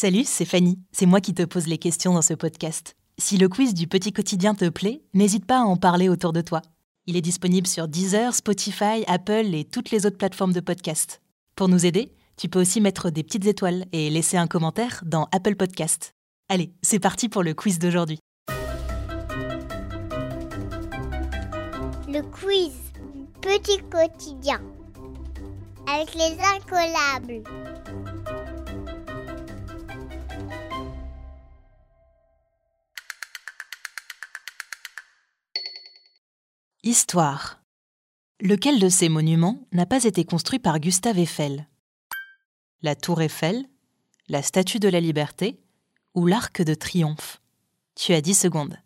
Salut, c'est Fanny. C'est moi qui te pose les questions dans ce podcast. Si le quiz du petit quotidien te plaît, n'hésite pas à en parler autour de toi. Il est disponible sur Deezer, Spotify, Apple et toutes les autres plateformes de podcast. Pour nous aider, tu peux aussi mettre des petites étoiles et laisser un commentaire dans Apple Podcast. Allez, c'est parti pour le quiz d'aujourd'hui. Le quiz Petit quotidien avec les incollables. Histoire. Lequel de ces monuments n'a pas été construit par Gustave Eiffel? La tour Eiffel, la statue de la liberté ou l'arc de triomphe? Tu as 10 secondes.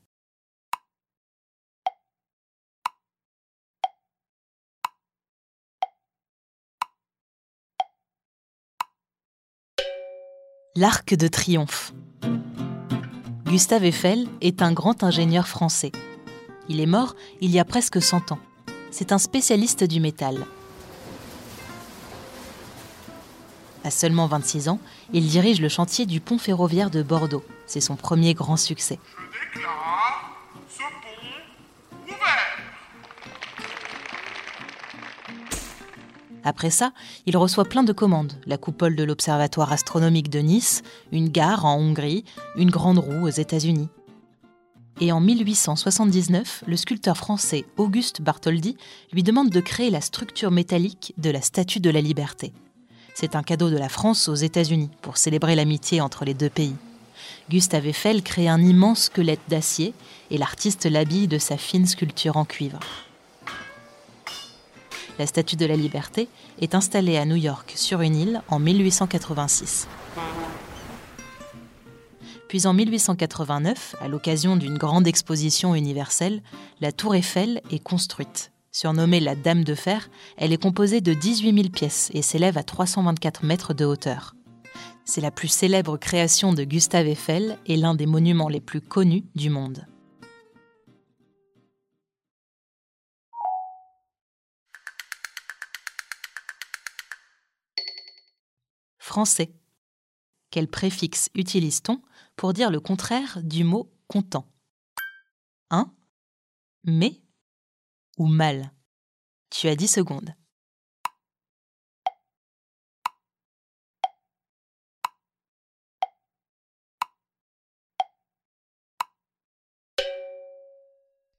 L'arc de triomphe. Gustave Eiffel est un grand ingénieur français. Il est mort il y a presque 100 ans. C'est un spécialiste du métal. À seulement 26 ans, il dirige le chantier du pont ferroviaire de Bordeaux. C'est son premier grand succès. Je déclare ce pont ouvert. Après ça, il reçoit plein de commandes. La coupole de l'Observatoire astronomique de Nice, une gare en Hongrie, une grande roue aux États-Unis. Et en 1879, le sculpteur français Auguste Bartholdi lui demande de créer la structure métallique de la Statue de la Liberté. C'est un cadeau de la France aux États-Unis pour célébrer l'amitié entre les deux pays. Gustave Eiffel crée un immense squelette d'acier et l'artiste l'habille de sa fine sculpture en cuivre. La Statue de la Liberté est installée à New York sur une île en 1886. Puis en 1889, à l'occasion d'une grande exposition universelle, la Tour Eiffel est construite. Surnommée la Dame de Fer, elle est composée de 18 000 pièces et s'élève à 324 mètres de hauteur. C'est la plus célèbre création de Gustave Eiffel et l'un des monuments les plus connus du monde. Français. Quel préfixe utilise-t-on pour dire le contraire du mot content Un, mais ou mal Tu as 10 secondes.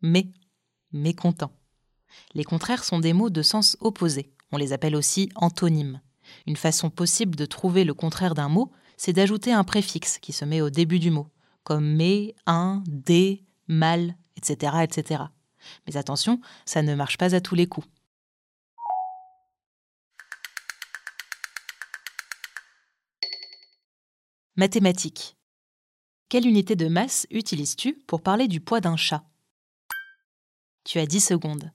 Mais, mécontent. Les contraires sont des mots de sens opposé. On les appelle aussi antonymes. Une façon possible de trouver le contraire d'un mot, c'est d'ajouter un préfixe qui se met au début du mot, comme mais, un, des, mal, etc., etc. Mais attention, ça ne marche pas à tous les coups. Mathématiques. Quelle unité de masse utilises-tu pour parler du poids d'un chat? Tu as 10 secondes.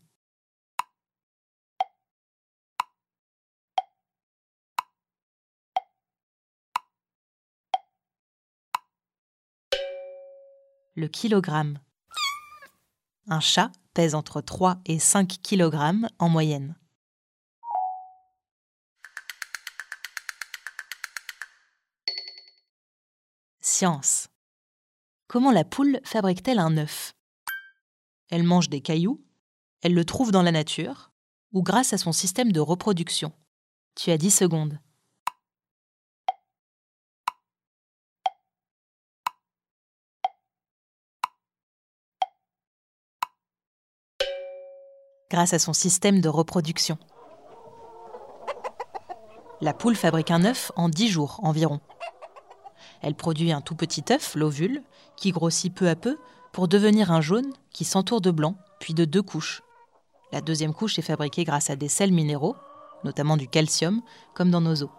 Le kilogramme. Un chat pèse entre 3 et 5 kg en moyenne. Science. Comment la poule fabrique-t-elle un œuf? Elle mange des cailloux, elle le trouve dans la nature, ou grâce à son système de reproduction. Tu as 10 secondes. Grâce à son système de reproduction. La poule fabrique un œuf en 10 jours environ. Elle produit un tout petit œuf, l'ovule, qui grossit peu à peu pour devenir un jaune qui s'entoure de blanc, puis de deux couches. La deuxième couche est fabriquée grâce à des sels minéraux, notamment du calcium, comme dans nos os.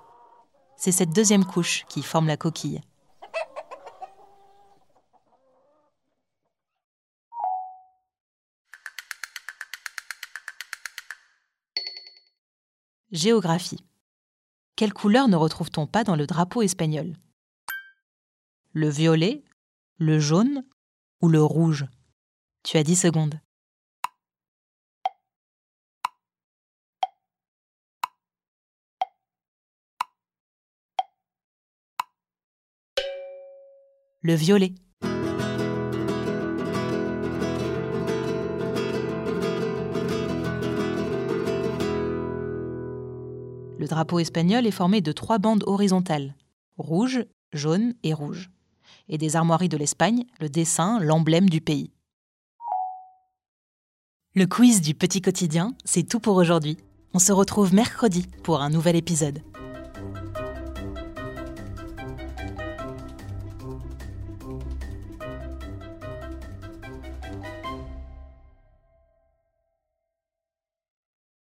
C'est cette deuxième couche qui forme la coquille. Géographie. Quelle couleur ne retrouve-t-on pas dans le drapeau espagnol? Le violet, le jaune ou le rouge? Tu as 10 secondes. le violet. Le drapeau espagnol est formé de trois bandes horizontales, rouge, jaune et rouge. Et des armoiries de l'Espagne, le dessin, l'emblème du pays. Le quiz du petit quotidien, c'est tout pour aujourd'hui. On se retrouve mercredi pour un nouvel épisode.